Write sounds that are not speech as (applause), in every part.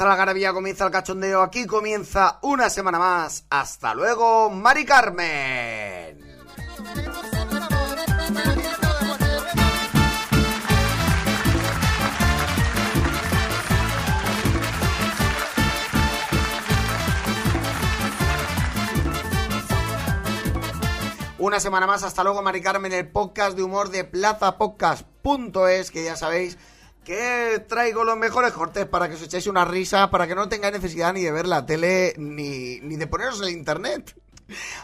La garabía, comienza el cachondeo, aquí comienza una semana más. Hasta luego, Mari Carmen. Una semana más, hasta luego, Mari Carmen, el podcast de humor de plazapodcast.es, que ya sabéis que traigo los mejores cortes para que os echéis una risa, para que no tengáis necesidad ni de ver la tele ni, ni de poneros el internet.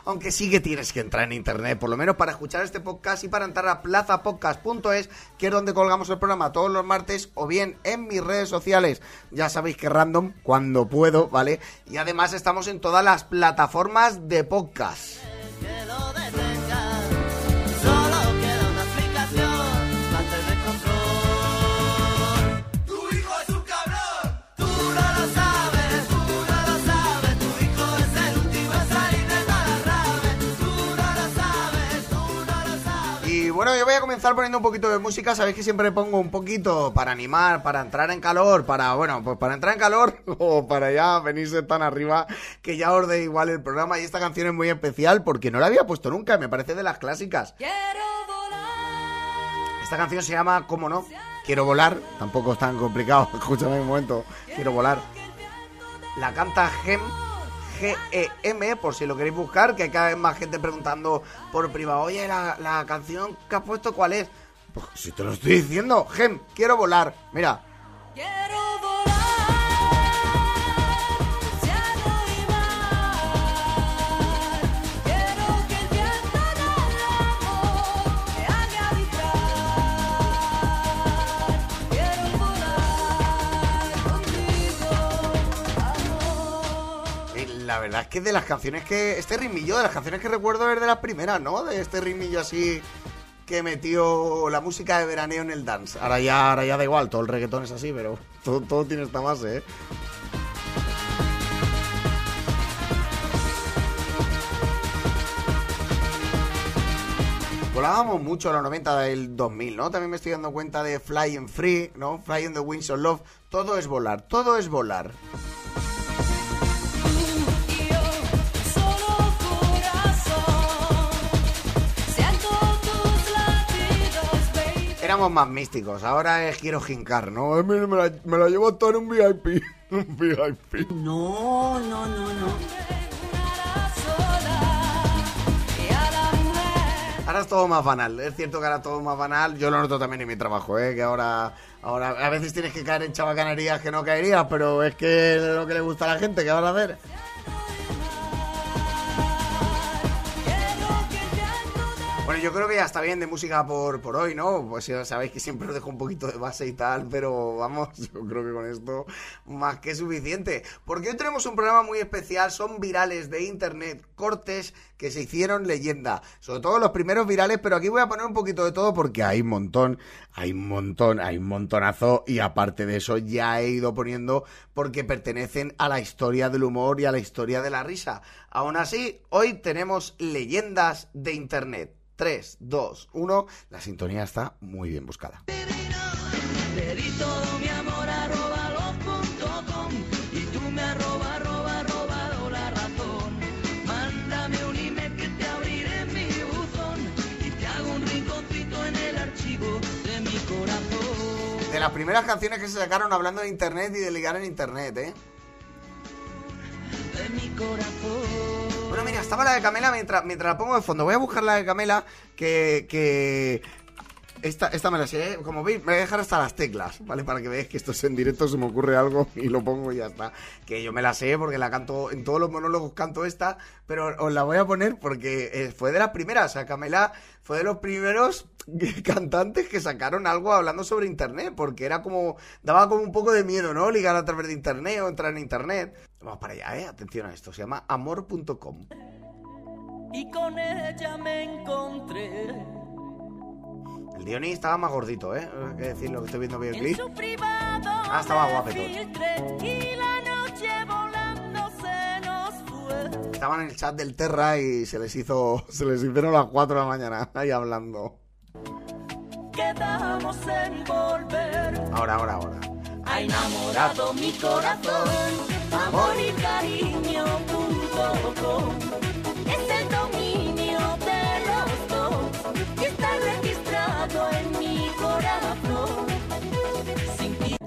Aunque sí que tienes que entrar en internet, por lo menos para escuchar este podcast y para entrar a plazapodcast.es, que es donde colgamos el programa todos los martes, o bien en mis redes sociales, ya sabéis que random, cuando puedo, ¿vale? Y además estamos en todas las plataformas de podcast. Bueno, yo voy a comenzar poniendo un poquito de música. Sabéis que siempre pongo un poquito para animar, para entrar en calor, para, bueno, pues para entrar en calor (laughs) o para ya venirse tan arriba que ya os dé igual el programa. Y esta canción es muy especial porque no la había puesto nunca, me parece de las clásicas. Esta canción se llama, ¿cómo no? Quiero volar, tampoco es tan complicado, (laughs) escúchame un momento, quiero volar. La canta Gem GEM, por si lo queréis buscar, que hay cada vez más gente preguntando por privado, oye, la, la canción que has puesto, ¿cuál es? Pues si te lo estoy diciendo, Gem, quiero volar. Mira. Verdad es que de las canciones que. Este ritmillo, de las canciones que recuerdo es de las primeras, ¿no? De este ritmillo así que metió la música de veraneo en el dance. Ahora ya, ahora ya da igual, todo el reggaetón es así, pero (laughs) todo, tiene esta base, ¿eh? Volábamos mucho en los 90 del 2000, ¿no? También me estoy dando cuenta de Flying Free, ¿no? Flying the Wings of Love. Todo es volar, todo es volar. Éramos más místicos. Ahora es quiero jincar, ¿no? Me, la, me la llevo todo en un VIP. (laughs) un VIP. No, no, no, no. Ahora es todo más banal. Es cierto que ahora todo más banal. Yo lo noto también en mi trabajo, ¿eh? Que ahora, ahora a veces tienes que caer en chavacanerías que no caerías, pero es que es lo que le gusta a la gente. ¿Qué vas a hacer? Bueno, yo creo que ya está bien de música por, por hoy, ¿no? Pues ya sabéis que siempre os dejo un poquito de base y tal, pero vamos, (laughs) yo creo que con esto más que suficiente. Porque hoy tenemos un programa muy especial, son virales de internet, cortes que se hicieron leyenda. Sobre todo los primeros virales, pero aquí voy a poner un poquito de todo porque hay un montón, hay un montón, hay un montonazo y aparte de eso ya he ido poniendo porque pertenecen a la historia del humor y a la historia de la risa. Aún así, hoy tenemos leyendas de internet. 3, 2, 1. La sintonía está muy bien buscada. de las primeras canciones que se sacaron hablando de internet y de ligar en internet, ¿eh? De mi corazón. Bueno, mira, estaba la de Camela mientras, mientras la pongo de fondo. Voy a buscar la de Camela que, que esta, esta me la sé, como veis, me voy a dejar hasta las teclas, ¿vale? Para que veáis que esto es en directo, se me ocurre algo (laughs) y lo pongo y ya está. Que yo me la sé porque la canto, en todos los monólogos canto esta, pero os la voy a poner porque eh, fue de las primeras, o sea, Camela fue de los primeros (laughs) cantantes que sacaron algo hablando sobre internet, porque era como, daba como un poco de miedo, ¿no? Ligar a través de internet o entrar en internet. Vamos para allá, ¿eh? Atención a esto, se llama amor.com. Y con ella me encontré el Dionis estaba más gordito, ¿eh? Hay que decirlo que estoy viendo bien el clip. Ah, estaba guapetón. Estaban en el chat del Terra y se les hizo. (laughs) Se les hicieron las 4 de la mañana (laughs) ahí hablando. Quedamos en volver. Ahora, ahora, ahora. ha enamorado mi corazón. Amor y cariño.com es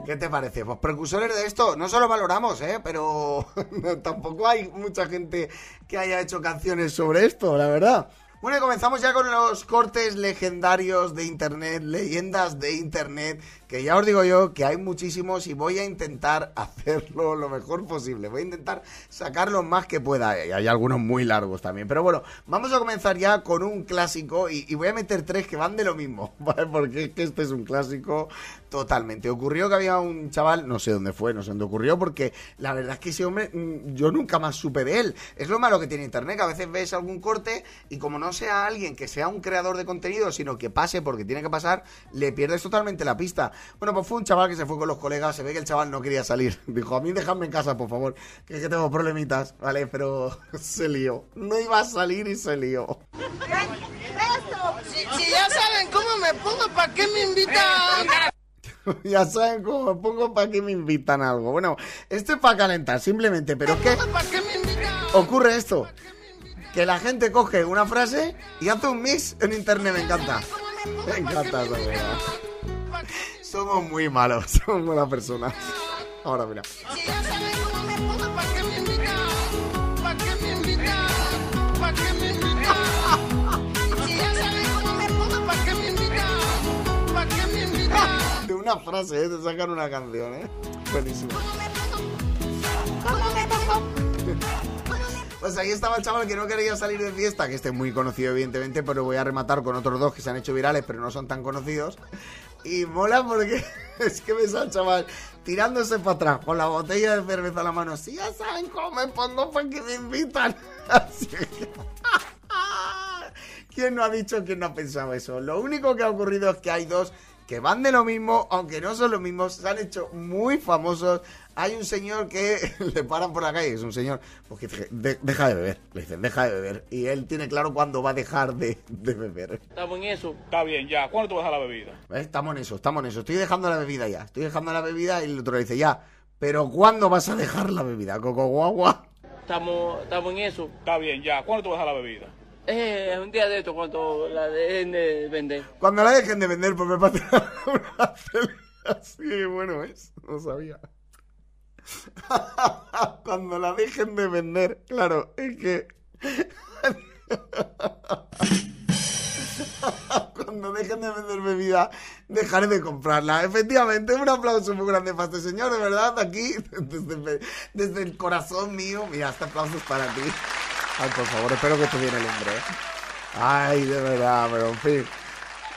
¿Qué te parece? Pues precursores de esto, no solo valoramos, ¿eh? Pero (laughs) tampoco hay mucha gente que haya hecho canciones sobre esto, la verdad. Bueno, y comenzamos ya con los cortes legendarios de Internet, leyendas de Internet, que ya os digo yo que hay muchísimos y voy a intentar (laughs) hacerlo lo mejor posible. Voy a intentar sacar lo más que pueda. Y hay algunos muy largos también. Pero bueno, vamos a comenzar ya con un clásico y, y voy a meter tres que van de lo mismo, (laughs) ¿vale? Porque es que este es un clásico totalmente. Ocurrió que había un chaval, no sé dónde fue, no sé dónde ocurrió, porque la verdad es que ese hombre, mm, yo nunca más supe de él. Es lo malo que tiene Internet, que a veces ves algún corte y como no sea alguien que sea un creador de contenido, sino que pase porque tiene que pasar, le pierdes totalmente la pista. Bueno, pues fue un chaval que se fue con los colegas, se ve que el chaval no quería salir. (laughs) Dijo, a mí dejadme en casa, por favor, que es que tengo problemitas, ¿vale? Pero (laughs) se lió. No iba a salir y se lió. Si, si ya saben cómo me pongo, ¿para qué me invitan? (laughs) ya saben cómo me pongo para que me invitan a algo. Bueno, esto es para calentar, simplemente, pero es que ¿Para qué me invitan? ocurre esto. Que la gente coge una frase y hace un mix en internet, me encanta. Me encanta esa. Somos muy malos, (laughs) somos malas personas. Ahora mira. De una frase, ¿eh? te sacan una canción, ¿eh? Buenísimo. Pues ahí estaba el chaval que no quería salir de fiesta, que este es muy conocido evidentemente, pero voy a rematar con otros dos que se han hecho virales, pero no son tan conocidos. Y mola porque (laughs) es que ves al chaval tirándose para atrás con la botella de cerveza en la mano. Si ya saben cómo me pongo para que me invitan. (laughs) Así que- (laughs) ¿Quién no ha dicho, quién no ha pensado eso? Lo único que ha ocurrido es que hay dos que van de lo mismo, aunque no son los mismos, se han hecho muy famosos. Hay un señor que (laughs) le paran por la calle, es un señor, porque dice, "De- deja de beber, le dicen, deja de beber. Y él tiene claro cuándo va a dejar de, de beber. Estamos en eso. Está bien, ya. ¿Cuándo tú vas a la bebida? ¿Ves? Estamos en eso, estamos en eso. Estoy dejando la bebida ya, estoy dejando la bebida y el otro le dice, ya, pero ¿cuándo vas a dejar la bebida, Coco Guagua? Estamos, estamos en eso. Está bien, ya. ¿Cuándo tú vas a la bebida? Eh, un día de esto, cuando la dejen de vender. Cuando la dejen de vender, pues me pasa (laughs) una Así bueno es, no sabía. (laughs) Cuando la dejen de vender, claro, es que. (laughs) Cuando dejen de vender bebida, dejaré de comprarla. Efectivamente, un aplauso muy grande para este señor, de verdad, aquí, desde, el corazón mío. Mira, este aplauso es para ti. Ay, por favor, espero que esté bien el hombre. ¿eh? Ay, de verdad, pero en fin.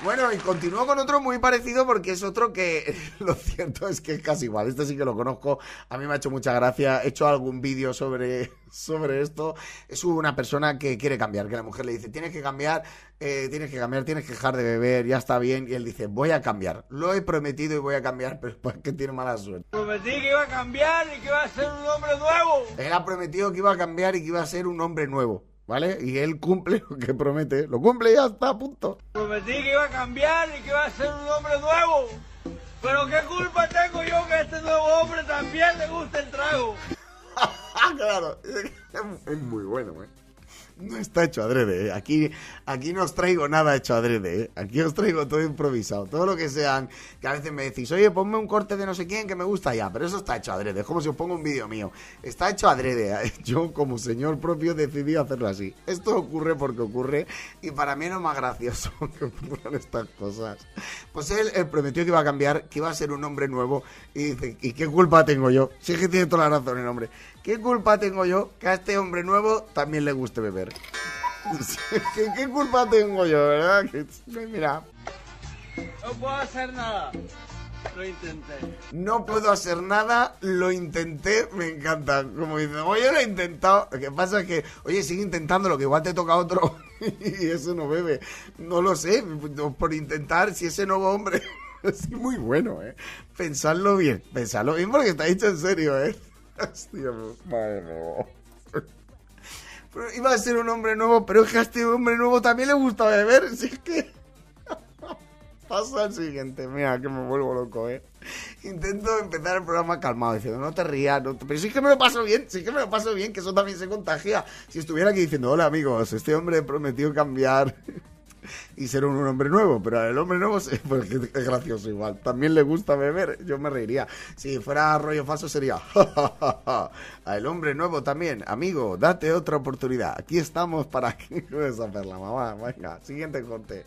Bueno, y continúo con otro muy parecido porque es otro que (laughs) lo cierto es que es casi igual. Este sí que lo conozco. A mí me ha hecho mucha gracia. He hecho algún vídeo sobre, (laughs) sobre esto. Es una persona que quiere cambiar, que la mujer le dice, tienes que cambiar, eh, tienes que cambiar, tienes que dejar de beber, ya está bien. Y él dice, voy a cambiar. Lo he prometido y voy a cambiar, pero (laughs) es que tiene mala suerte. Prometí que iba a cambiar y que iba a ser un hombre nuevo. Él ha prometido que iba a cambiar y que iba a ser un hombre nuevo, ¿vale? Y él cumple lo que promete. Lo cumple y ya está, a punto. Prometí que iba a cambiar y que iba a ser un hombre nuevo. Pero qué culpa tengo yo que a este nuevo hombre también le guste el trago. (laughs) Claro. Es muy bueno, ¿eh? No está hecho adrede, ¿eh? Aquí, aquí no os traigo nada hecho adrede, ¿eh? Aquí os traigo todo improvisado. Todo lo que sean, que a veces me decís, oye, ponme un corte de no sé quién que me gusta ya, pero eso está hecho adrede. Es como si os pongo un vídeo mío. Está hecho adrede. ¿eh? (laughs) Yo, como señor propio, decidí hacerlo así. Esto ocurre porque ocurre y para mí no es más gracioso (laughs) que ocurran estas cosas. Pues él, él prometió que iba a cambiar, que iba a ser un hombre nuevo y dice, ¿y qué culpa tengo yo? Sí que tiene toda la razón el hombre. ¿Qué culpa tengo yo que a este hombre nuevo también le guste beber? (laughs) ¿Qué, qué culpa tengo yo, verdad? Que, mira, No puedo hacer nada. Lo intenté. no puedo hacer nada, lo intenté, me encanta. Como dice, oye, lo he intentado. Lo que pasa es que, oye, sigue intentándolo, que igual te toca otro (laughs) y ese no bebe. No lo sé, por intentar, si ese nuevo hombre (laughs) es muy bueno, ¿eh? Pensadlo bien, pensadlo bien porque está dicho en serio, ¿eh? Hostia, madre mía. Pero iba a ser un hombre nuevo, pero es que a este hombre nuevo también le gusta beber, si es que... (laughs) Pasa al siguiente, mira que me vuelvo loco, ¿eh? intento empezar el programa calmado, diciendo, no te rías, no te- pero sí que me lo paso bien, sí que me lo paso bien, que eso también se contagia. Si estuviera aquí diciendo, hola amigos, este hombre prometió cambiar (laughs) ser un, hombre nuevo, pero el hombre nuevo (laughs) pues, es gracioso igual. También le gusta beber, yo me reiría. Si fuera rollo falso sería, (laughs) a el hombre nuevo también, amigo, date otra oportunidad. Aquí estamos para (laughs) que puedes hacerla, mamá. Venga, siguiente corte.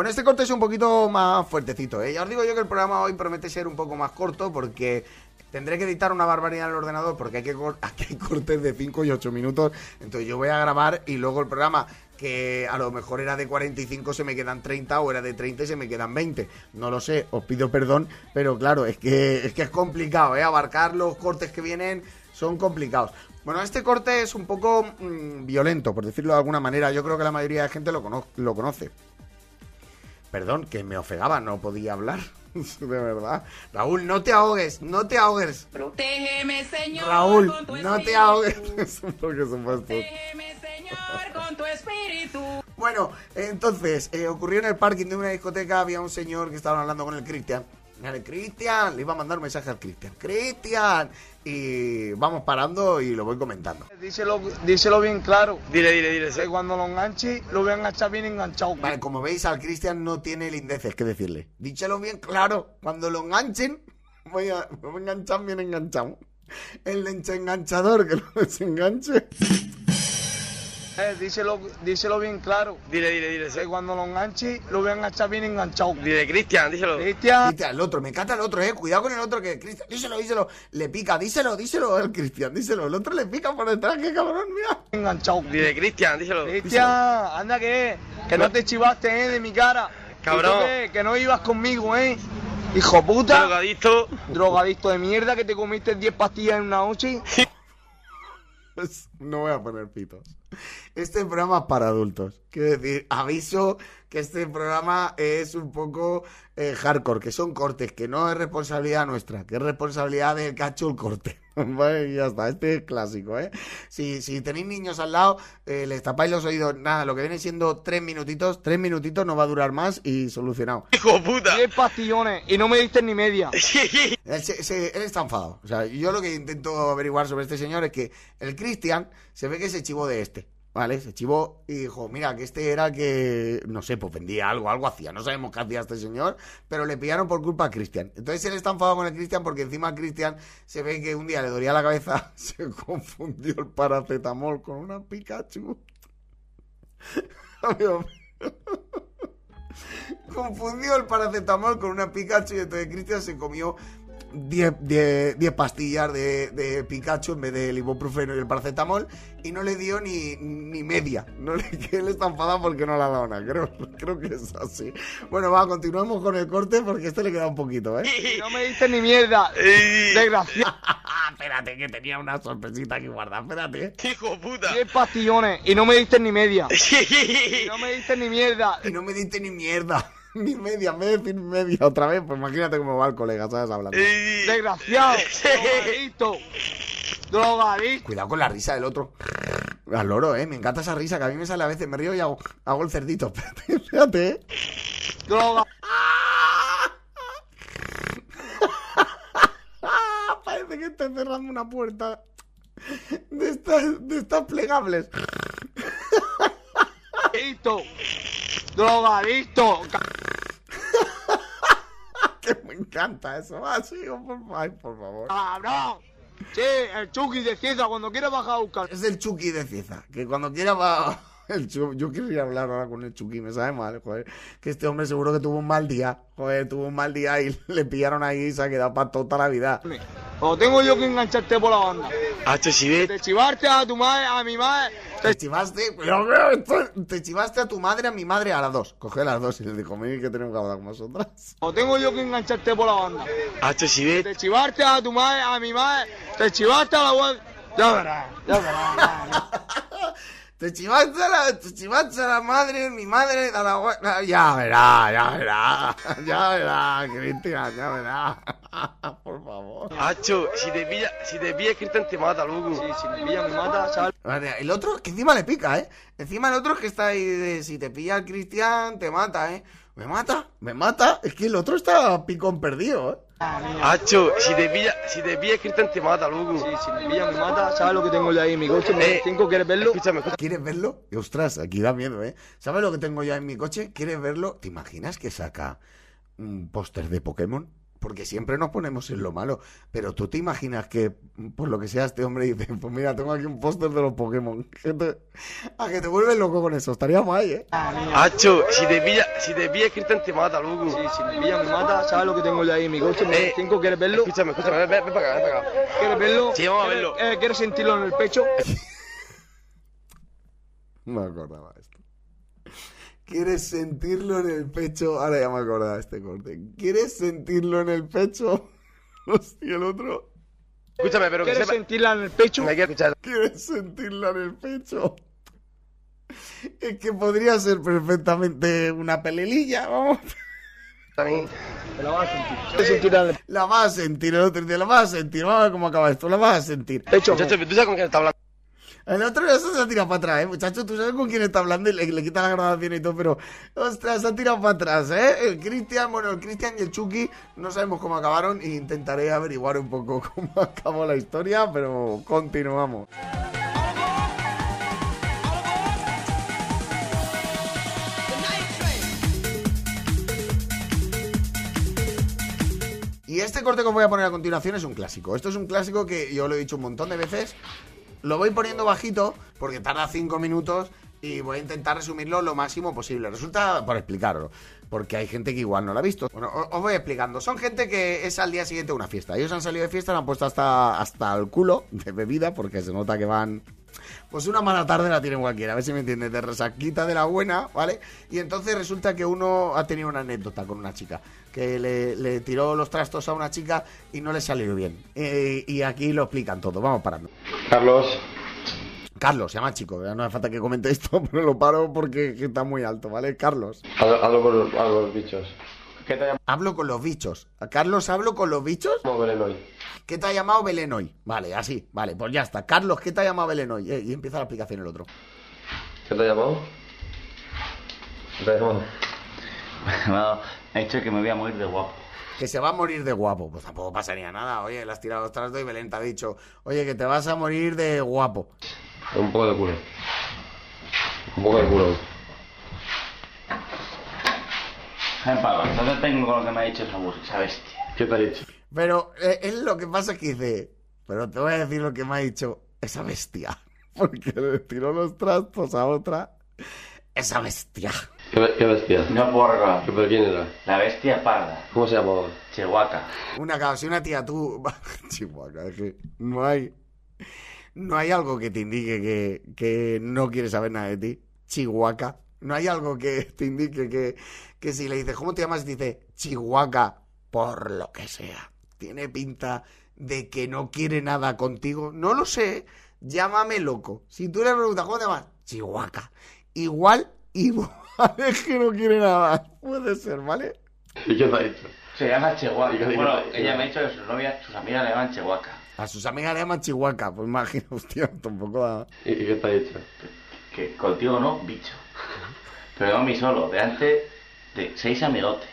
Bueno, este corte es un poquito más fuertecito, ¿eh? Ya os digo yo que el programa hoy promete ser un poco más corto porque tendré que editar una barbaridad en el ordenador porque hay que (laughs) aquí hay cortes de 5 y 8 minutos. Entonces yo voy a grabar y luego el programa que a lo mejor era de 45 se me quedan 30 o era de 30 y se me quedan 20. No lo sé, os pido perdón, pero claro, es que es, que es complicado, ¿eh? Abarcar los cortes que vienen son complicados. Bueno, este corte es un poco mm, violento, por decirlo de alguna manera. Yo creo que la mayoría de gente lo conoce. Perdón, que me ofegaba, no podía hablar. (laughs) De verdad. Raúl, no te ahogues, no te ahogues. Protégeme, Señor, Raúl, con tu no te ahogues. (laughs) Porque. Protégeme, Señor, con tu espíritu. Bueno, entonces, eh, ocurrió en el parking de una discoteca, había un señor que estaba hablando con el Cristian. Dale, Cristian, le iba a mandar un mensaje al Cristian. Cristian. Y vamos parando y lo voy comentando. Díselo, díselo bien claro. Dile, dile, dile. Que cuando lo enganche, lo voy a enganchar bien enganchado. Vale, como veis, al Cristian no tiene lindeces que decirle. Díchelo bien claro, cuando lo enganchen, voy a, me voy a enganchar bien enganchado. El enganchador que lo desenganche. Eh, díselo, díselo bien claro. Dile, dile, dile. Que cuando lo enganche, lo voy a enganchar bien enganchado. Dile, Cristian, díselo. Cristian, Cristian, el otro, me encanta el otro, eh. Cuidado con el otro que Cristian, díselo, díselo. Le pica, díselo, díselo el Cristian, díselo. El otro le pica por detrás, qué cabrón, mira. enganchado. Dile, Cristian, díselo. Cristian, anda que, que no te chivaste, eh, de mi cara. Cabrón. Que no ibas conmigo, eh. Hijo puta. Drogadicto. Drogadicto de mierda que te comiste 10 pastillas en una noche. Pues (laughs) no voy a poner pitos. Este programa es para adultos. Quiero decir, aviso que este programa es un poco eh, hardcore, que son cortes, que no es responsabilidad nuestra, que es responsabilidad del cacho el corte. (laughs) Vale, y ya está, este es clásico, ¿eh? Si, si tenéis niños al lado, eh, les tapáis los oídos, nada, lo que viene siendo tres minutitos, tres minutitos no va a durar más y solucionado. (laughs) Hijo puta. 10 pastillones y no me diste ni media. (laughs) Él, se- se- él está enfadado. O sea, yo lo que intento averiguar sobre este señor es que el Cristian se ve que se chivó de este. ¿Vale? Se chivó y dijo, mira, que este era que, no sé, pues vendía algo, algo hacía. No sabemos qué hacía este señor, pero le pillaron por culpa a Cristian. Entonces él está enfadado con el Cristian porque encima Cristian se ve que un día le dolía la cabeza, (laughs) se confundió el paracetamol con una Pikachu. (laughs) (laughs) Confundió el paracetamol con una Pikachu y entonces Cristian se comió 10, 10 10 pastillas de, de Pikachu en vez del ibuprofeno y el paracetamol y no le dio ni, ni media. No le, (laughs) que él está enfadado porque no le ha dado nada. Creo, creo que es así. Bueno, va, continuamos con el corte porque este le queda un poquito, ¿eh? No me diste ni mierda. Desgraciado. (laughs) espérate, que tenía una sorpresita aquí guardada. Espérate. Hijo puta. 10 pastillones y no me diste ni media. (laughs) Y no me diste ni mierda. Y no me diste ni mierda. (laughs) Ni media, en vez de decir media otra vez, pues imagínate cómo va el colega, ¿sabes? Hablando. Desgraciado. Drogadicto. Drogadicto. Cuidado con la risa del otro. Al loro, eh. Me encanta esa risa que a mí me sale a veces. Me río y hago, hago el cerdito. Espérate, (laughs) espérate, eh. Droga. (laughs) Parece que estoy cerrando una puerta de estas, de estas plegables. Drogadicto. Drogadicto. Me encanta eso. Ah, sí, por, ay, por favor. Cabrón. Sí, el Chucky de Cieza cuando quiera bajar a buscar. Es el Chucky de Cieza. Que cuando quiera va. (laughs) El Chu- yo querría hablar ahora con el Chucky, me sabe mal, joder. Que este hombre seguro que tuvo un mal día. Joder, tuvo un mal día y (laughs) le pillaron ahí y se ha quedado para toda la vida. O tengo yo que engancharte por la banda. Ves. De chivarte a tu madre, a mi madre. Te chivaste, pero, te chivaste a tu madre, a mi madre, a las dos. Coge las dos y le dijo, mira que tenemos que hablar con vosotras. O tengo yo que engancharte por la banda. Hacho, si ves. De chivarte a tu madre, a mi madre. Te chivaste a la web. Ya verás, ya verás. (laughs) Te chivaste a la, te chivaste a la madre, mi madre, a la abuela. Ya verá, ya verá, (laughs) ya verá, Cristian, ya verá. (laughs) Por favor. Hacho, si te pilla, si te pilla Cristian te mata, loco. Sí, si me pilla me mata. Vale, El otro, que encima le pica, ¿eh? Encima el otro es que está ahí de si te pilla el Cristian, te mata, ¿eh? ¿Me mata? ¿Me mata? Es que el otro está picón perdido, ¿eh? Hacho, si te pilla, si te pilla Cristian te mata, loco. Sí, si me pilla me mata, ¿sabes lo que tengo yo ahí en mi coche? Eh, ¿Cinco quieres verlo? Escúchame, escúchame. ¿Quieres verlo? Y, ostras, aquí da miedo, ¿eh? ¿Sabes lo que tengo ya en mi coche? ¿Quieres verlo? ¿Te imaginas que saca un póster de Pokémon? Porque siempre nos ponemos en lo malo. Pero tú te imaginas que, por lo que sea, este hombre dice, pues mira, tengo aquí un póster de los Pokémon. (laughs) Que te- A que te vuelves loco con eso. Estaría guay, ¿eh? Hacho, si te pilla, si te pilla Cristian te mata, loco. Sí, si me pilla me mata, ¿sabes lo que tengo yo ahí en mi coche? Eh, ¿Cinco quieres verlo? Escúchame, escúchame, ven, ven, ven para acá, ven para acá. ¿Quieres verlo? Sí, vamos a ¿Quieres- verlo. eh, ¿Quieres sentirlo en el pecho? (laughs) No me acordaba esto. ¿Quieres sentirlo en el pecho? Ahora ya me acordaba de este corte. ¿Quieres sentirlo en el pecho? (laughs) Hostia, el otro. Escúchame, pero que ¿Quieres sepa. sentirla en el pecho? Me. ¿Quieres sentirla en el pecho? Es que podría ser perfectamente una pelelilla, vamos. También. La vas a sentir. (laughs) ¿Quieres sentirla en el La vas a sentir el otro día, la vas a sentir. Vamos a ver cómo acaba esto, la vas a sentir. pecho? ¿tú sabes con quién está hablando? El otro ya se ha tirado para atrás, ¿eh? Muchacho, tú sabes con quién está hablando y le, le quita la grabación y todo, pero... Ostras, se ha tirado para atrás, ¿eh? El Cristian, bueno, el Cristian y el Chucky no sabemos cómo acabaron e intentaré averiguar un poco (laughs) cómo acabó la historia, pero continuamos. Y este corte que os voy a poner a continuación es un clásico. Esto es un clásico que yo lo he dicho un montón de veces. Lo voy poniendo bajito porque tarda 5 minutos y voy a intentar resumirlo lo máximo posible. Resulta por explicarlo, porque hay gente que igual no lo ha visto. Bueno, os voy explicando. Son gente que es al día siguiente una fiesta. Ellos han salido de fiesta, lo han puesto hasta, hasta el culo de bebida porque se nota que van pues una mala tarde la tiene cualquiera, a ver si me entiendes, de resaquita de la buena, ¿vale? Y entonces resulta que uno ha tenido una anécdota con una chica, que le, le tiró los trastos a una chica y no le salió bien. Eh, y aquí lo explican todo, vamos parando. Carlos. Carlos, se llama el chico, no hace falta que comente esto, (laughs) pero lo paro porque está muy alto, ¿vale? Carlos. Hablo, con, los, los bichos. ¿Qué te Hablo con los bichos. ¿A Carlos hablo con los bichos? llamo Belén hoy? ¿Qué te ha llamado Belén hoy? Vale, así, vale, pues ya está. Carlos, ¿qué te ha llamado Belén hoy? Eh, y empieza la explicación el otro. ¿Qué te ha llamado? ¿Qué te ha llamado? (laughs) Me ha dicho que me voy a morir de guapo. Que se va a morir de guapo. Pues tampoco pasaría nada. Oye, le has tirado los trastos y Belén te ha dicho, oye, que te vas a morir de guapo. Un poco de culo. Un poco de culo. Pablo, entonces tengo con lo que me ha dicho esa, bestia. ¿Qué te ha dicho? Pero eh, él lo que pasa es que dice, pero te voy a decir lo que me ha dicho esa bestia. (laughs) Porque le tiró los trastos a otra. Esa bestia. ¿Qué, qué bestia? No puedo recordar. ¿Qué, pero quién era? La bestia parda, ¿Cómo se llamaba? Chihuahua. Una si una tía tú. (laughs) Chihuahua, es que no hay. No hay algo que te indique que, que no quiere saber nada de ti. Chihuahua. No hay algo que (laughs) te indique que, que si le dices, ¿cómo te llamas? Dice, Chihuahua, por lo que sea. Tiene pinta de que no quiere nada contigo. No lo sé. Llámame loco. Si tú le preguntas, ¿cómo te llamas? Chihuahua. Igual, igual (laughs) es que no quiere nada. Puede ser, ¿vale? ¿Y qué te ha dicho? Se llama Chihuahua. Bueno, ella me ha dicho que sus novias, sus amigas le llaman Chihuahua. A sus amigas le llaman Chihuahua. Pues imagino, (laughs) hostia, tampoco da. ¿Y, y qué te ha dicho? Que contigo no, bicho. Pero no a mí solo, delante de seis amigotes.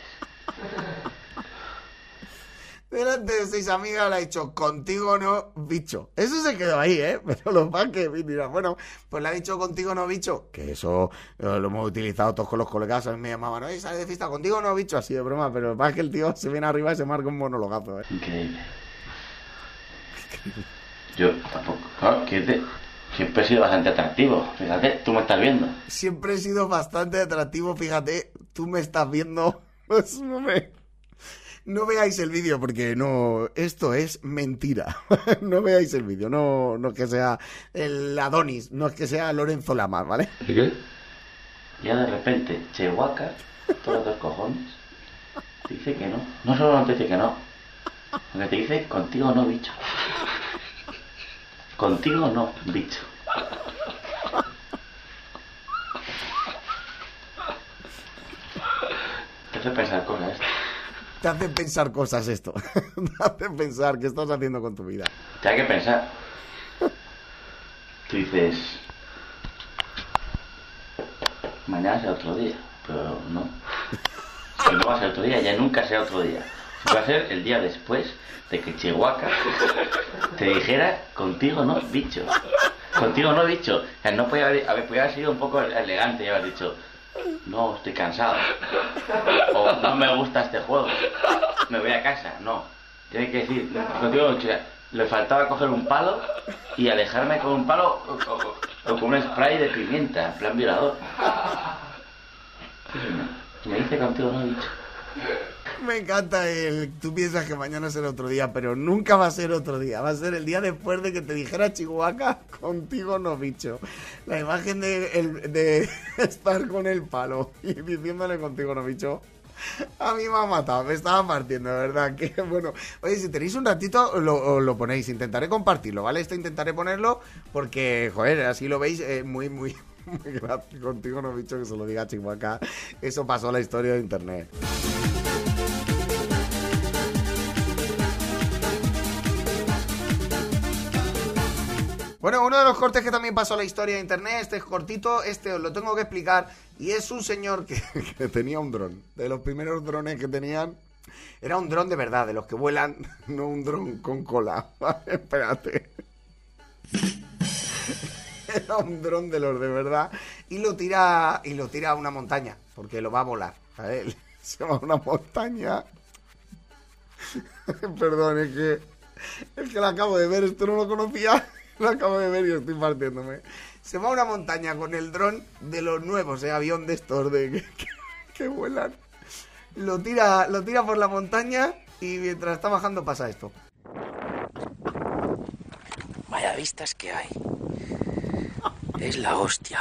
Delante de seis amigas le ha dicho, contigo no, bicho. Eso se quedó ahí, ¿eh? (laughs) Pero lo más que mira, bueno, pues le ha dicho contigo no, bicho. Que eso eh, lo hemos utilizado todos con los colegas. A mí me llamaban, oye, sale de fiesta contigo no, bicho. Así de broma, pero lo más que el tío se viene arriba y se marca un monologazo, ¿eh? Increíble. Yo tampoco. Claro, que te- siempre he sido bastante atractivo. Fíjate, tú me estás viendo. Siempre he sido bastante atractivo, fíjate, tú me estás viendo. (laughs) No me... No veáis el vídeo porque no, esto es mentira. (laughs) no veáis el vídeo, no, no es que sea el Adonis, no es que sea Lorenzo Lamas, ¿vale? ¿Y qué? Ya de repente, Chihuahua, todos los cojones, te dice que no. No solo no te dice que no, sino que te dice contigo no, bicho. Contigo no, bicho. Te hace pensar cosas. Te hace pensar cosas esto. (laughs) Te hace pensar qué estás haciendo con tu vida. Te hay que pensar. Tú dices, mañana será otro día, pero no. (laughs) Si no va a ser otro día, ya nunca será otro día. Va a ser el día después de que Chihuahua te dijera contigo no, bicho. Contigo no, bicho. O sea, no podía haber, haber- haber sido un poco elegante y haber dicho, no, estoy cansado. O no me gusta este juego. Me voy a casa. No. Tiene que decir, contigo no. Le faltaba coger un palo y alejarme con un palo o, con un spray de pimienta, en plan violador. Me dice contigo no, bicho. (laughs) Me encanta el. Tú piensas que mañana será otro día, pero nunca va a ser otro día. Va a ser el día después de que te dijera Chihuahua, (laughs) contigo no, bicho. La imagen de, el- de (laughs) estar con el palo y diciéndole contigo no, bicho. A mí me ha matado, me estaba partiendo, de verdad. Que bueno, oye, si tenéis un ratito, lo, lo ponéis. Intentaré compartirlo, ¿vale? Esto intentaré ponerlo porque, joder, así lo veis, eh, muy, muy, muy gracias. Contigo no, bicho, que se lo diga Chihuahua. Eso pasó a la historia de internet. Bueno, uno de los cortes que también pasó a la historia de internet, este es cortito, este os lo tengo que explicar, y es un señor que, (laughs) que tenía un dron, de los primeros drones que tenían, era un dron de verdad, de los que vuelan, (laughs) no un dron con cola, (laughs) espérate. Era un dron de los de verdad, y lo tira, y lo tira a una montaña, porque lo va a volar, ¿vale? Se va a una montaña. Perdón, es que es que lo acabo de ver, esto no lo conocía. Lo acabo de ver y estoy partiéndome. Se va a una montaña con el dron de los nuevos, ¿eh? avión de estos de que, que- que vuelan. Lo tira, lo tira por la montaña y mientras está bajando pasa esto. Vaya vistas que hay. Es la hostia.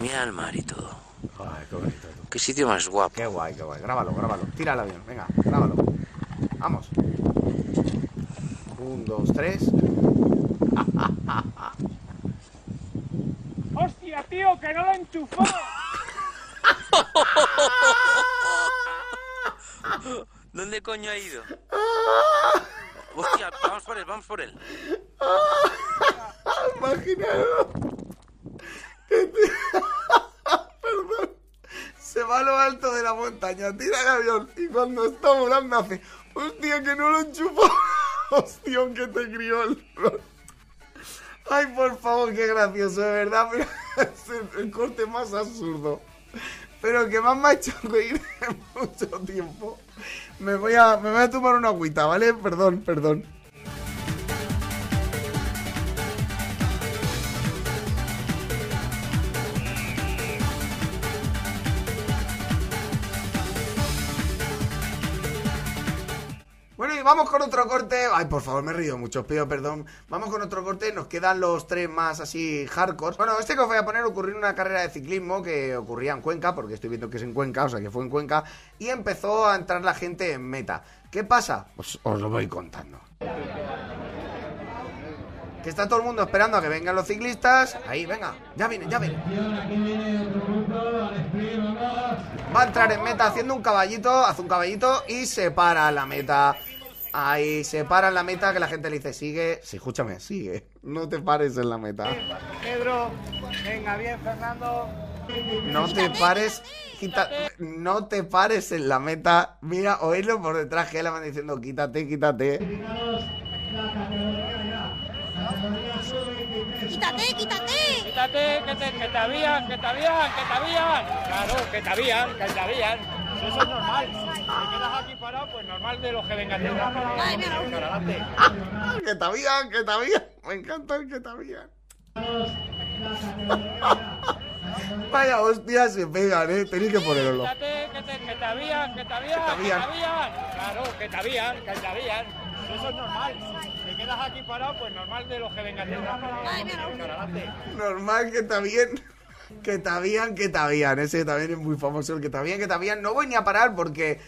Mira el mar y todo. Ay, qué bonito. Qué sitio más guapo. Qué guay, qué guay. Grábalo, grábalo. Tira el avión, venga, grábalo. Vamos. Un, dos, tres. ¡Hostia, tío, que no lo he enchufado! ¿Dónde coño ha ido? (laughs) Hostia, vamos por él, vamos por él. (laughs) Imaginaros. (laughs) Perdón. Se va a lo alto de la montaña, tira el avión y cuando está volando hace, hostia, que no lo enchufó. Hostia, que te crió el. Ay, por favor, qué gracioso, de verdad. Mira, (laughs) es el, corte más absurdo. Pero que más me ha hecho reír (laughs) mucho tiempo. Me voy a, me voy a tomar una agüita, ¿vale? Perdón, perdón. Vamos con otro corte. Ay, por favor, me reído mucho, os pido perdón. Vamos con otro corte, nos quedan los tres más así hardcore. Bueno, este que os voy a poner ocurrió en una carrera de ciclismo que ocurría en Cuenca, porque estoy viendo que es en Cuenca, o sea que fue en Cuenca, y empezó a entrar la gente en meta. ¿Qué pasa? Pues os lo voy contando. Que está todo el mundo esperando a que vengan los ciclistas. Ahí, venga, ya vienen, ya vienen. Va a entrar en meta haciendo un caballito, hace un caballito y se para la meta. Ahí se para en la meta que la gente le dice, sigue. Sí, escúchame, sigue. No te pares en la meta. Pedro, venga, bien, Fernando. No te pares. quita- no te pares en la meta. Mira, oírlo por detrás que él van diciendo, quítate, quítate. Quítate, quítate. Quítate, que te, que te habían, que te habían, que te habían. Claro, que te habían, que te habían. Si Eso es normal. Si te quedas aquí parado, pues normal de los que vengan detrás. Ay, mira. Que te habían, que te habían. Me encanta el que te habían. (laughs) Vaya hostia se pegan, eh. Tenéis que ponerlo. Quítate, que te, que te habían, que te habían, Que te que te habían. Claro, que te habían, que te habían. Eso es normal. Si te quedas aquí parado, pues normal de los que vengan detrás. Ay, mira. Normal que te habían. Que te habían, que te habían. Ese también es muy famoso, el que te habían, que te habían. No voy ni a parar porque.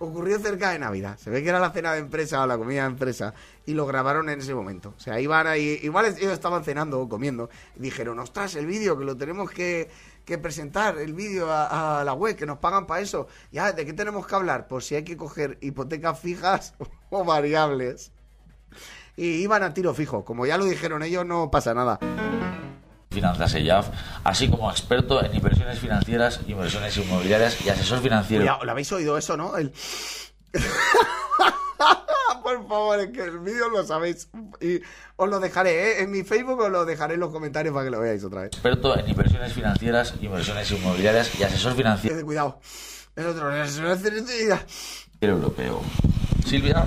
ocurrió cerca de Navidad. Se ve que era la cena de empresa o la comida de empresa y lo grabaron en ese momento. O sea, iban ahí, igual ellos estaban cenando o comiendo y dijeron, ostras, el vídeo que lo tenemos que, presentar, el vídeo a, a la web, que nos pagan para eso. Ya, ¿de qué tenemos que hablar? Pues si hay que coger hipotecas fijas (laughs) o variables. Y iban a tiro fijo. Como ya lo dijeron ellos, no pasa nada. Finanzas EYAF, así como experto en inversiones financieras, inversiones inmobiliarias y asesor financiero. Cuidado, ¿lo habéis oído eso, no? El... (laughs) Por favor, es que el vídeo lo sabéis. Y os lo dejaré, ¿eh? En mi Facebook os lo dejaré en los comentarios para que lo veáis otra vez. Experto en inversiones financieras, inversiones inmobiliarias y asesor financiero Eh, Cuidado. El otro. europeo. Silvia,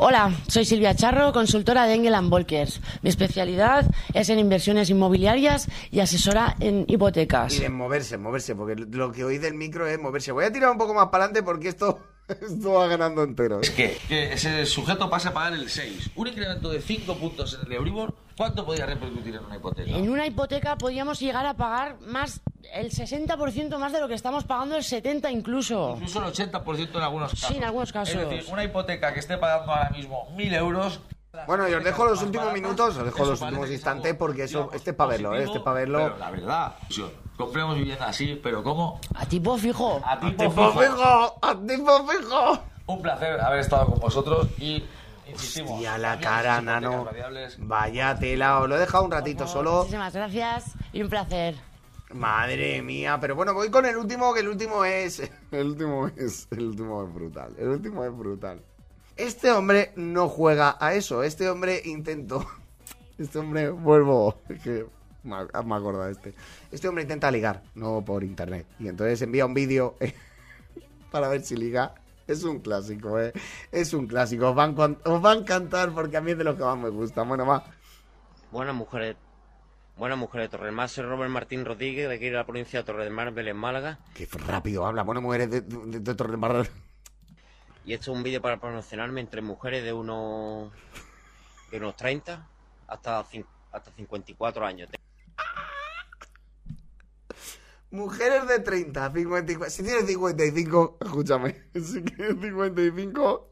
Hola, soy Silvia Charro, consultora de Engel Volkers. Mi especialidad es en inversiones inmobiliarias y asesora en hipotecas. Y de moverse, moverse, porque lo que oí del micro es moverse. Voy a tirar un poco más para adelante porque esto, (laughs) esto va ganando entero. ¿eh? es que, que ese sujeto pasa a pagar el 6. Un incremento de 5 puntos en el Euribor, ¿cuánto podría repercutir en una hipoteca? En una hipoteca podríamos llegar a pagar más, el 60% más de lo que estamos pagando, el 70% incluso. Incluso el 80% en algunos casos. Sí, en algunos casos. Es decir, una hipoteca que esté pagando ahora mismo 1.000 euros... Bueno, y os dejo los últimos minutos, os dejo los últimos instantes porque eso, este es para verlo, ¿eh? este es para verlo. Pero la verdad, compremos vivienda así, pero ¿cómo? A tipo fijo. A tipo, ¡Tipo fijo. fijo! ¡A tipo fijo! Un placer haber estado con vosotros y insistimos. Y a la cara, nano. variables. Vaya tela, os lo he dejado un ratito solo. Muchísimas gracias y un placer. Madre mía, pero bueno, voy con el último, que el último es. (laughs) El último es. El último es brutal. El último es brutal. Este hombre no juega a eso. Este hombre intentó. (laughs) Este hombre, vuelvo. es que me ac- me acuerdo de este. Este hombre intenta ligar, no por internet. Y entonces envía un vídeo eh, (laughs) para ver si liga. Es un clásico, ¿eh? Es un clásico. Os va a encantar porque a mí es de los que más me gusta. Bueno, va. Buenas mujeres. Buenas mujeres de Torre del Mar, soy Robert Martín Rodríguez, de aquí de la provincia de Torre del Mar, Vélez, Málaga. Qué rápido habla. Bueno, mujeres de, de, de Torredembarra. Y esto es un vídeo para promocionarme entre mujeres de unos, de unos 30 hasta, hasta 54 años. Mujeres de 30, 54. Si tienes 55, escúchame. (laughs) Si tienes 55,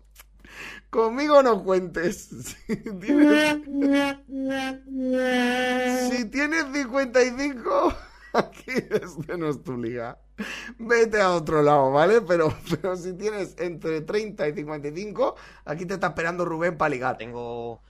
conmigo no cuentes. (laughs) (laughs) Si tienes, si tienes 55, aquí este no es tu liga. Vete a otro lado, ¿vale? Pero, (laughs) pero si tienes entre 30 y 55, aquí te está esperando Rubén para ligar. Tengo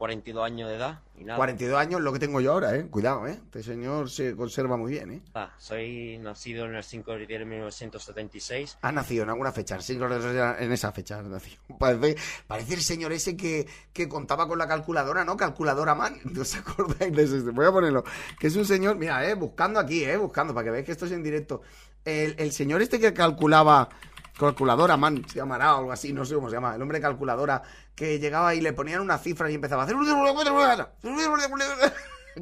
42 años de edad y nada. 42 años, lo que tengo yo ahora, ¿eh? Cuidado, ¿eh? Este señor se conserva muy bien, ¿eh? Ah, soy nacido en el 5 de diciembre de 1976. Ha nacido en alguna fecha, sí, en esa fecha nació. (laughs) Parece, parece el señor ese que, que contaba con la calculadora, ¿no? Calculadora man. (laughs) ¿No os acordáis de? Voy a ponerlo. Que es un señor, mira, eh, buscando aquí, eh, buscando, para que veáis que esto es en directo. El, el señor este que calculaba, calculadora man, se llamará o algo así, no sé cómo se llama, el hombre calculadora, que llegaba y le ponían una cifra y empezaba a hacer...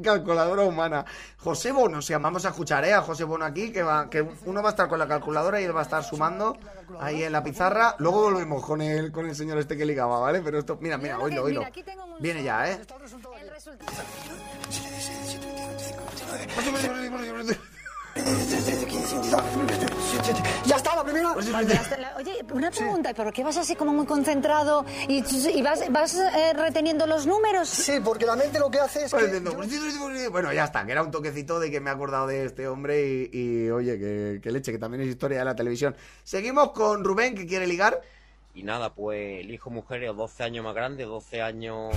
Calculadora humana. José Bono, se llama. Vamos a escuchar ¿eh? a José Bono aquí, que, va, que uno va a estar con la calculadora y él va a estar sumando ahí en la pizarra. Luego volvemos con el, con el señor este que ligaba, ¿vale? Pero esto, mira, mira, oílo, oílo. Viene ya, ¿eh? Ya está, la primera. Oye, una pregunta, ¿pero qué vas así como muy concentrado y, y vas, vas eh, reteniendo los números? Sí, porque la mente lo que hace es que... Bueno, ya está, que era un toquecito de que me he acordado de este hombre y, y, oye, que, que leche, que también es historia de la televisión. Seguimos con Rubén, que quiere ligar. Y nada, pues elijo mujeres 12 años más grandes, 12 años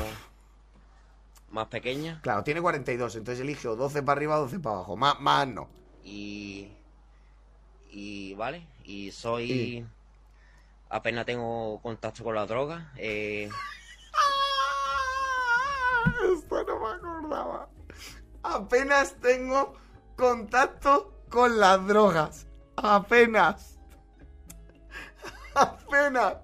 más pequeñas. Claro, tiene 42, entonces elige o 12 para arriba o 12 para abajo. Más, más no. Y. Y vale, y soy. Apenas tengo contacto con la droga. Eh, (laughs) Esto no me acordaba. Apenas tengo contacto con las drogas. Apenas. (laughs) Apenas.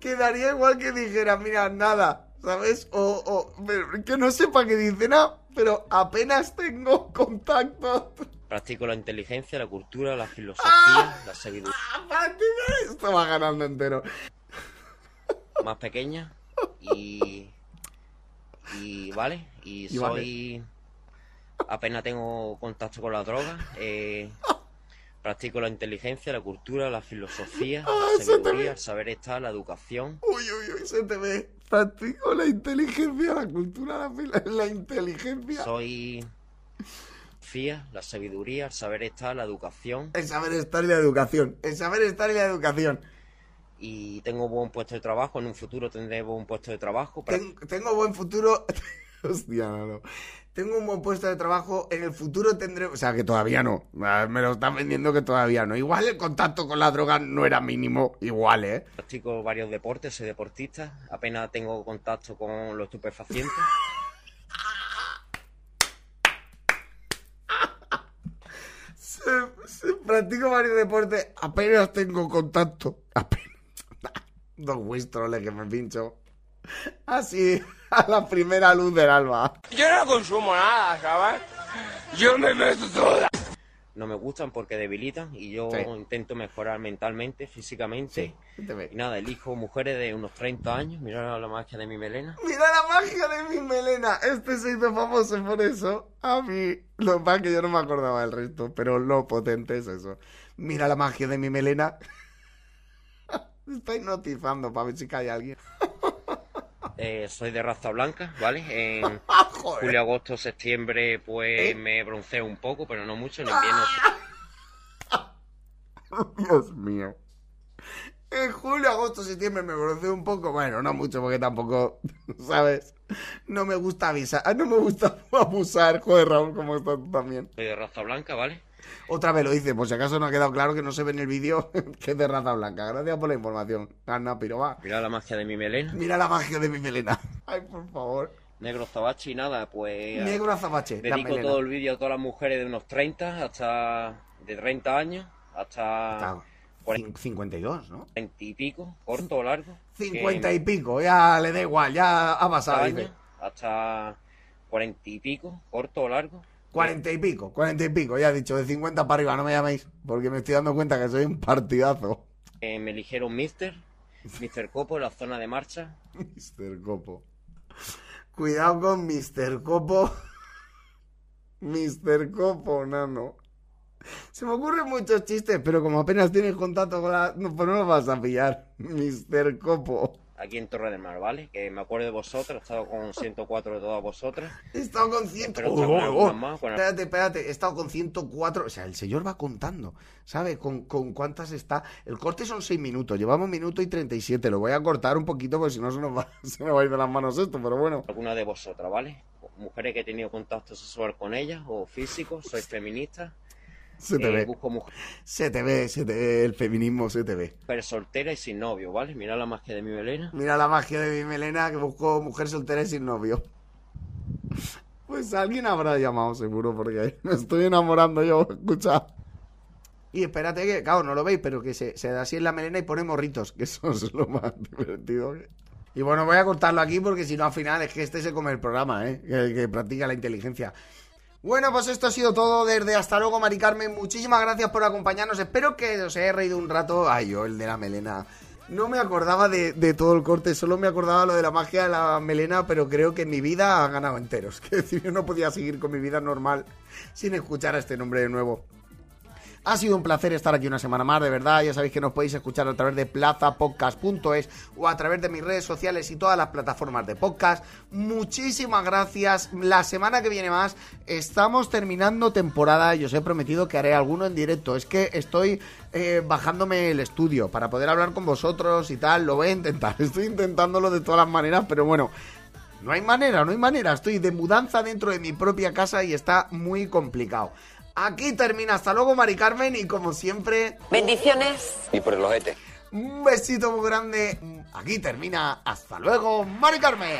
Quedaría igual que dijera, mira, nada, ¿sabes? O, o pero que no sepa que dice nada, pero apenas tengo contacto. Practico la inteligencia, la cultura, la filosofía, la sabiduría Esto va ganando entero. más pequeña. Y. Y vale, y Y vale. soy. Apenas tengo contacto con la droga. Eh, Practico la inteligencia, la cultura, la filosofía, Ah, la te sabiduría, el saber estar, la educación. Uy, uy, uy, se te ve. Practico la inteligencia, la cultura, la, la inteligencia. Soy fía, la sabiduría, el saber estar, la educación. El saber estar y la educación. El saber estar y la educación. Y tengo buen puesto de trabajo. En un futuro tendré buen puesto de trabajo. Pra- Ten- tengo buen futuro. (laughs) Hostia, no, no. Tengo un buen puesto de trabajo. En el futuro tendré. O sea, que todavía no. Me lo están vendiendo que todavía no. Igual el contacto con la droga no era mínimo. Igual, ¿eh? Practico varios deportes, soy deportista. Apenas tengo contacto con los estupefacientes. (laughs) Se, practico varios deportes. Apenas tengo contacto. Apenas. (laughs) Dos Winstroles que me pincho. Así, (laughs) a la primera luz del alba. Yo no consumo nada, ¿sabes? Yo me meto toda. No me gustan porque debilitan y yo Sí. intento mejorar mentalmente, físicamente. Sí. Y nada, elijo mujeres de unos 30 años. Mira la magia de mi melena. Mira la magia de mi melena. Este se hizo famoso por eso. A mí, lo es que yo no me acordaba del resto, pero lo potente es eso. Mira la magia de mi melena. (laughs) Estoy notizando para ver si cae alguien. (laughs) Eh, soy de raza blanca, ¿vale? En (laughs) Ah, julio, agosto, septiembre, pues ¿Eh? me bronceo un poco, pero no mucho. En invierno (laughs) Dios mío. En julio, agosto, septiembre me bronceo un poco. Bueno, no mucho porque tampoco, (laughs) ¿sabes? No me gusta avisar. ah, No me gusta abusar. Joder, Raúl, ¿cómo estás tú también? soy de raza blanca, ¿vale? Otra vez lo dice, por si acaso no ha quedado claro que no se ve en el vídeo (laughs) que es de raza blanca. Gracias por la información. Anda, pero va. Mira la magia de mi melena. Mira la magia de mi melena. (laughs) Ay, por favor. Negro Zabachi, nada, pues... Negro azabache. la Dedico todo el vídeo a todas las mujeres de unos 30 hasta... de 30 años hasta... Está- cin- 52, ¿no? 40 y pico, corto o largo. 50 y pico, ya le da igual, ya ha pasado. años, dice. hasta 40 y pico, corto o largo. 40 y pico, 40 y pico, ya he dicho, de 50 para arriba, no me llaméis, porque me estoy dando cuenta que soy un partidazo. Eh, me eligieron Mister, Mister Copo, la zona de marcha. (laughs) Mr. Copo. Cuidado con Mr. Copo. (laughs) Mr. Copo, nano. Se me ocurren muchos chistes, pero como apenas tienes contacto con la... No, pues no lo vas a pillar. (laughs) Mr. Copo. Aquí en Torre del Mar, ¿vale? Que me acuerdo de vosotras, he estado con 104 de todas vosotras. He estado con 100... Pero Oh, está con oh, oh. más, con- Espérate, espérate, he estado con 104... O sea, el señor va contando, ¿sabe? Con, con cuántas está... El corte son 6 minutos, llevamos minuto y 37. Lo voy a cortar un poquito porque si no se nos va, (laughs) se nos va a ir de las manos esto, pero bueno. Alguna de vosotras, ¿vale? Mujeres que he tenido contacto sexual con ellas o físico, soy feminista. Se te Eh, ve. Busco mujer- Se te ve, se te ve, el feminismo se te ve. mujeres solteras y sin novio, ¿vale? Mira la magia de mi melena. Mira la magia de mi melena que busco mujer soltera y sin novio. Pues alguien habrá llamado seguro porque (laughs) me estoy enamorando yo, escucha. Y espérate que, claro, no lo veis, pero que se, se da así en la melena y pone morritos, que eso es lo más (laughs) divertido. Y bueno, voy a cortarlo aquí porque si no al final es que este se come el programa, ¿eh? Que practica la inteligencia. Bueno, pues esto ha sido todo desde Hasta luego, Mari Carmen. Muchísimas gracias por acompañarnos. Espero que os haya reído un rato. Ay, yo, el de la melena. No me acordaba de, todo el corte, solo me acordaba lo de la magia de la melena, pero creo que mi vida ha ganado enteros. (laughs) Que decir, yo no podía seguir con mi vida normal sin escuchar a este nombre de nuevo. Ha sido un placer estar aquí una semana más, de verdad. Ya sabéis que nos podéis escuchar a través de plazapodcast.es o a través de mis redes sociales y todas las plataformas de podcast. Muchísimas gracias. La semana que viene más estamos terminando temporada y os he prometido que haré alguno en directo. Es que estoy eh, bajándome el estudio para poder hablar con vosotros y tal. Lo voy a intentar. (laughs) Estoy intentándolo de todas las maneras, pero bueno. No hay manera, no hay manera. Estoy de mudanza dentro de mi propia casa y está muy complicado. Aquí termina. Hasta luego, Mari Carmen. Y como siempre, Bendiciones. Y por el ojete. un besito muy grande. Aquí termina. Hasta luego, Mari Carmen.